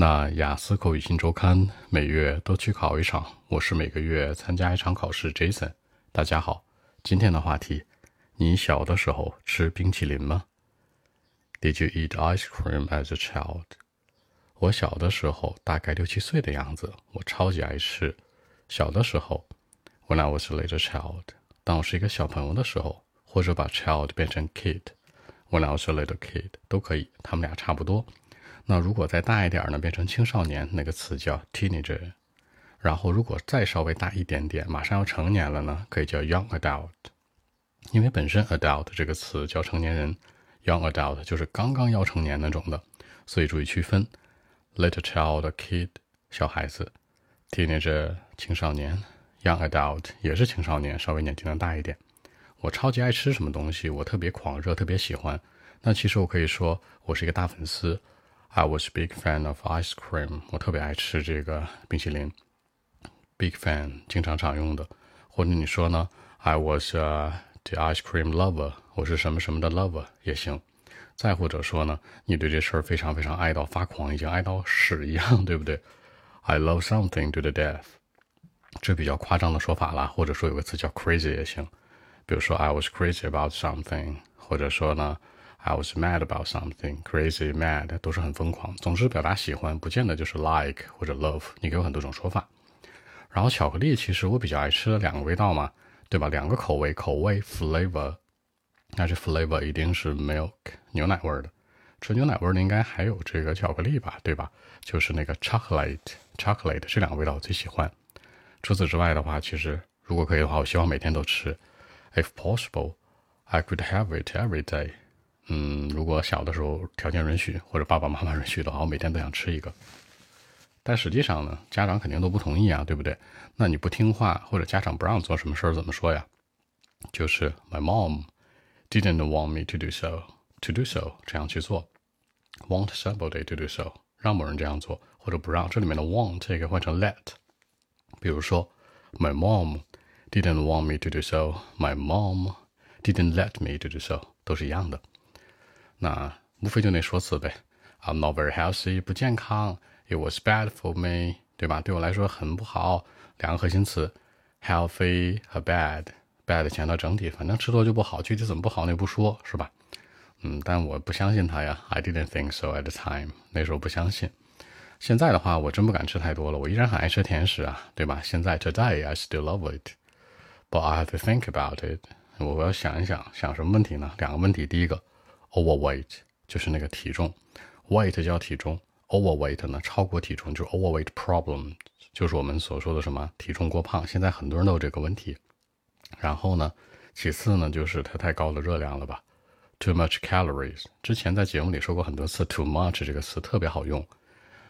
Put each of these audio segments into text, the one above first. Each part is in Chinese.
那雅思口语新周刊每月都去考一场，我是每个月参加一场考试。Jason，大家好，今天的话题：你小的时候吃冰淇淋吗？Did you eat ice cream as a child？我小的时候大概六七岁的样子，我超级爱吃。小的时候，When I was a little child，当我是一个小朋友的时候，或者把 child 变成 kid，When I was a little kid 都可以，他们俩差不多。那如果再大一点呢，变成青少年，那个词叫 teenager。然后如果再稍微大一点点，马上要成年了呢，可以叫 young adult。因为本身 adult 这个词叫成年人，young adult 就是刚刚要成年那种的，所以注意区分：little child kid 小孩子，teenager 青少年，young adult 也是青少年，稍微年纪能大一点。我超级爱吃什么东西，我特别狂热，特别喜欢。那其实我可以说，我是一个大粉丝。I was big fan of ice cream。我特别爱吃这个冰淇淋。Big fan 经常常用的，或者你说呢？I was the ice cream lover。我是什么什么的 lover 也行。再或者说呢，你对这事儿非常非常爱到发狂，已经爱到屎一样，对不对？I love something to the death。这比较夸张的说法了，或者说有个词叫 crazy 也行。比如说 I was crazy about something，或者说呢？I was mad about something, crazy, mad 都是很疯狂。总之，表达喜欢不见得就是 like 或者 love，你给我很多种说法。然后巧克力其实我比较爱吃的两个味道嘛，对吧？两个口味，口味 flavor，那这 flavor 一定是 milk 牛奶味的。纯牛奶味的应该还有这个巧克力吧，对吧？就是那个 chocolate chocolate 这两个味道我最喜欢。除此之外的话，其实如果可以的话，我希望每天都吃。If possible, I could have it every day. 嗯，如果小的时候条件允许或者爸爸妈妈允许的话，我每天都想吃一个。但实际上呢，家长肯定都不同意啊，对不对？那你不听话或者家长不让做什么事儿，怎么说呀？就是 My mom didn't want me to do so, to do so 这样去做，want somebody to do so 让某人这样做或者不让。这里面的 want 这个换成 let。比如说，My mom didn't want me to do so, my mom didn't let me to do so 都是一样的。那无非就那说辞呗，I'm not very healthy，不健康，It was bad for me，对吧？对我来说很不好。两个核心词，healthy 和 bad，bad 强调整体，反正吃多就不好，具体怎么不好那不说，是吧？嗯，但我不相信他呀，I didn't think so at the time，那时候不相信。现在的话，我真不敢吃太多了，我依然很爱吃甜食啊，对吧？现在 today I still love it，but I have to think about it，我要想一想，想什么问题呢？两个问题，第一个。Overweight 就是那个体重，weight 叫体重，overweight 呢超过体重就 overweight problem，就是我们所说的什么体重过胖。现在很多人都有这个问题。然后呢，其次呢就是它太高的热量了吧，too much calories。之前在节目里说过很多次，too much 这个词特别好用，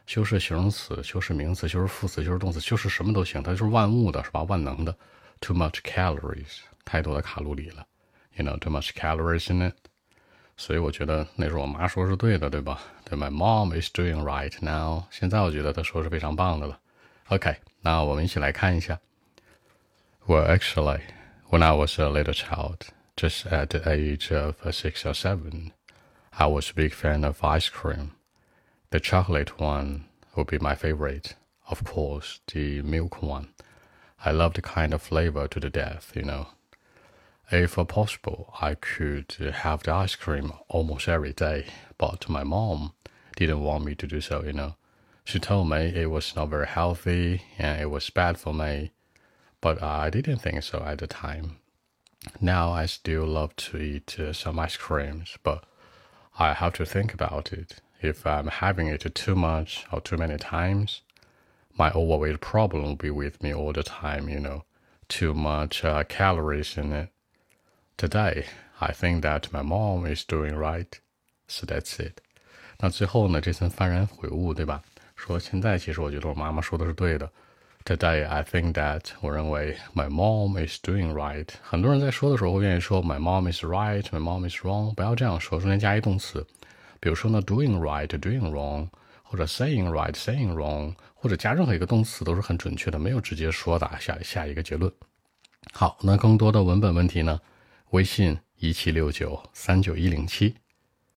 修饰形容词、修饰名词、修饰副词、修饰动词、修饰什么都行，它就是万物的是吧？万能的，too much calories，太多的卡路里了，you know too much calories in it。所以我觉得那时候我妈说是对的，对吧？对，My mom is doing right now。现在我觉得她说是非常棒的了。OK，那我们一起来看一下。Well, actually, when I was a little child, just at the age of six or seven, I was a big fan of ice cream. The chocolate one would be my favorite. Of course, the milk one. I love the kind of flavor to the death, you know. If possible, I could have the ice cream almost every day, but my mom didn't want me to do so, you know. She told me it was not very healthy and it was bad for me, but I didn't think so at the time. Now I still love to eat uh, some ice creams, but I have to think about it. If I'm having it too much or too many times, my overweight problem will be with me all the time, you know. Too much uh, calories in it Today, I think that my mom is doing right, so that's it. 那最后呢，这层幡然悔悟，对吧？说现在其实我觉得我妈妈说的是对的。Today, I think that 我认为 my mom is doing right。很多人在说的时候会愿意说 my mom is right, my mom is wrong。不要这样说，中间加一动词。比如说呢，doing right, doing wrong，或者 saying right, saying wrong，或者加任何一个动词都是很准确的，没有直接说的下下一个结论。好，那更多的文本问题呢？微信一七六九三九一零七。